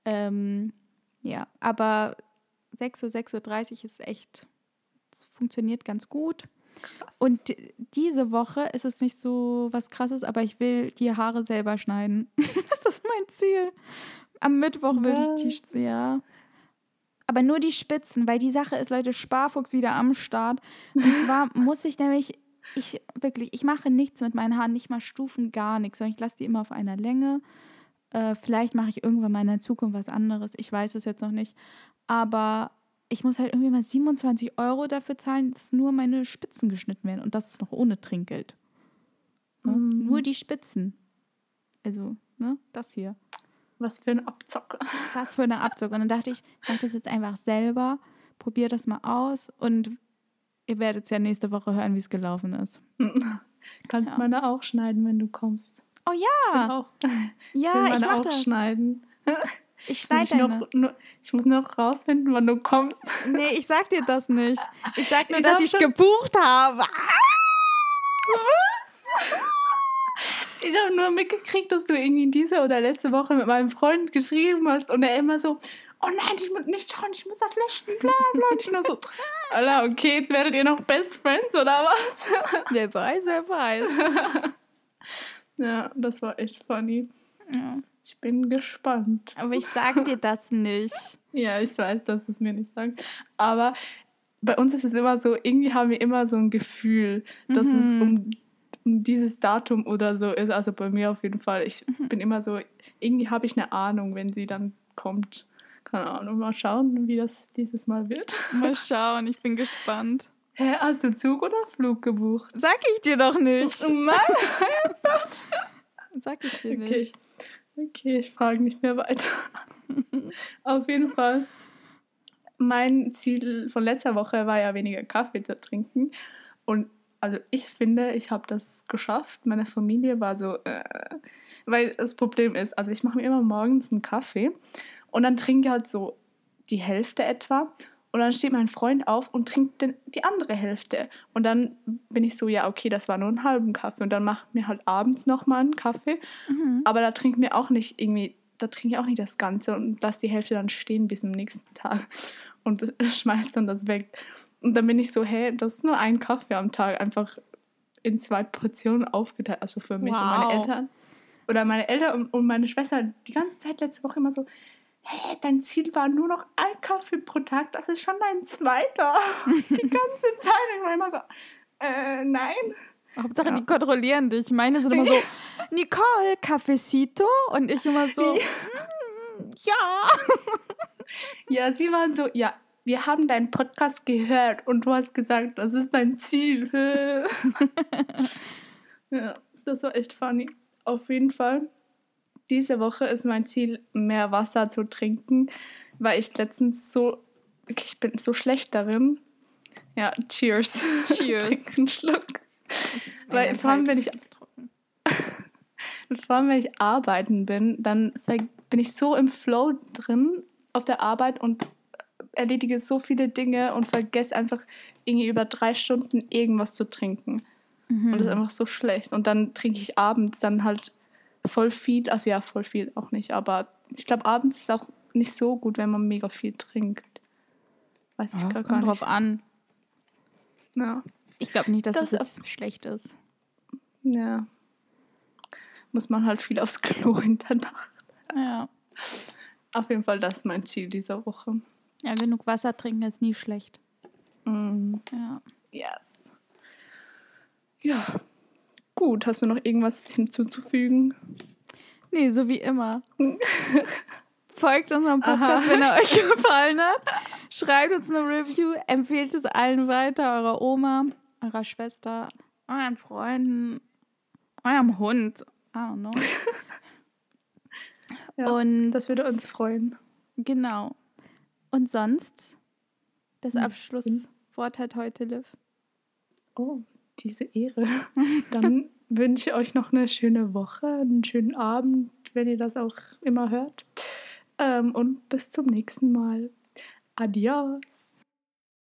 Ähm, ja, aber 6 Uhr, 6.30 Uhr ist echt, funktioniert ganz gut. Krass. Und diese Woche ist es nicht so was Krasses, aber ich will die Haare selber schneiden. das ist mein Ziel. Am Mittwoch will was? ich die, ja. Aber nur die Spitzen, weil die Sache ist, Leute, Sparfuchs wieder am Start. Und zwar muss ich nämlich, ich wirklich, ich mache nichts mit meinen Haaren, nicht mal Stufen, gar nichts, sondern ich lasse die immer auf einer Länge. Äh, vielleicht mache ich irgendwann mal in der Zukunft was anderes. Ich weiß es jetzt noch nicht. Aber ich muss halt irgendwie mal 27 Euro dafür zahlen, dass nur meine Spitzen geschnitten werden. Und das ist noch ohne Trinkgeld. Ne? Mm. Nur die Spitzen. Also, ne, das hier. Was für ein Abzock. Was für eine Abzock. Und dann dachte ich, mache das jetzt einfach selber, probiere das mal aus und ihr werdet es ja nächste Woche hören, wie es gelaufen ist. Kannst ja. meine auch schneiden, wenn du kommst. Oh ja. Ich auch, ja, ich, will meine ich auch das. schneiden. Ich schneide noch, nur, Ich muss noch rausfinden, wann du kommst. Nee, ich sag dir das nicht. Ich sag nur, ich dass ich es gebucht habe. Was? Ich habe nur mitgekriegt, dass du irgendwie diese oder letzte Woche mit meinem Freund geschrieben hast und er immer so, oh nein, ich muss nicht schauen, ich muss das löschen, bla bla. Und ich nur so, Alter, okay, jetzt werdet ihr noch Best Friends oder was? Wer weiß, wer weiß. ja, das war echt funny. Ja. Ich bin gespannt. Aber ich sag dir das nicht. Ja, ich weiß, dass du es mir nicht sagst. Aber bei uns ist es immer so, irgendwie haben wir immer so ein Gefühl, dass es Mhm. um, um dieses Datum oder so ist. Also bei mir auf jeden Fall. Ich Mhm. bin immer so, irgendwie habe ich eine Ahnung, wenn sie dann kommt. Keine Ahnung, mal schauen, wie das dieses Mal wird. Mal schauen, ich bin gespannt. Hä, hast du Zug oder Flug gebucht? Sag ich dir doch nicht. Oh Mann, ernsthaft? Sag ich dir Okay. nicht. Okay, ich frage nicht mehr weiter. Auf jeden Fall. Mein Ziel von letzter Woche war ja weniger Kaffee zu trinken. Und also ich finde, ich habe das geschafft. Meine Familie war so, äh, weil das Problem ist, also ich mache mir immer morgens einen Kaffee und dann trinke ich halt so die Hälfte etwa. Und dann steht mein Freund auf und trinkt den, die andere Hälfte. Und dann bin ich so, ja, okay, das war nur einen halben Kaffee. Und dann mache ich mir halt abends nochmal einen Kaffee. Mhm. Aber da trinken wir auch nicht irgendwie, da trinke ich auch nicht das Ganze und lasse die Hälfte dann stehen bis zum nächsten Tag und schmeiß dann das weg. Und dann bin ich so, hey, das ist nur ein Kaffee am Tag, einfach in zwei Portionen aufgeteilt, also für mich und meine Wow. Eltern. Oder meine Eltern und meine Schwester die ganze Zeit letzte Woche immer so, hey, dein Ziel war nur noch ein Kaffee pro Tag, das ist schon dein zweiter. die ganze Zeit. Und ich war immer so, äh, nein. Hauptsache, Ja. die kontrollieren dich. Meine sind immer so, Nicole, Cafecito? Und ich immer so, "Mm, ja. Ja, sie waren so, ja, wir haben deinen Podcast gehört und du hast gesagt, das ist dein Ziel. ja, das war echt funny. Auf jeden Fall, diese Woche ist mein Ziel, mehr Wasser zu trinken, weil ich letztens so, ich bin so schlecht darin. Ja, cheers. Cheers. Trink einen Schluck. Weil vor allem, wenn ich vor allem, wenn ich arbeiten bin, dann bin ich so im Flow drin auf der Arbeit und erledige so viele Dinge und vergesse einfach irgendwie über drei Stunden irgendwas zu trinken. Und das ist einfach so schlecht. Und dann trinke ich abends dann halt voll viel, also ja, voll viel auch nicht, aber ich glaube, abends ist auch nicht so gut, wenn man mega viel trinkt. Weiß ich Ja, gar, gar kommt nicht. drauf an. Ja. Ich glaube nicht, dass Das es jetzt schlecht ist. ja. Muss man halt viel aufs Klo in der Nacht. Ja. Auf jeden Fall, das ist mein Ziel dieser Woche. ja, genug Wasser trinken ist nie schlecht. Mm. Ja. Yes. Ja. Gut, hast du noch irgendwas hinzuzufügen? Nee, so wie immer. Folgt unserem Podcast, Aha. wenn er euch gefallen hat. Schreibt uns eine Review, empfehlt es allen weiter, eurer Oma, eurer Schwester, euren Freunden, eurem Hund. I don't know. Ja, Und Das würde uns freuen. Genau. Und sonst, das Hm. Abschlusswort hat heute Liv. Oh, diese Ehre. Dann wünsche ich euch noch eine schöne Woche, einen schönen Abend, wenn ihr das auch immer hört. Ähm, und bis zum nächsten Mal. Adios.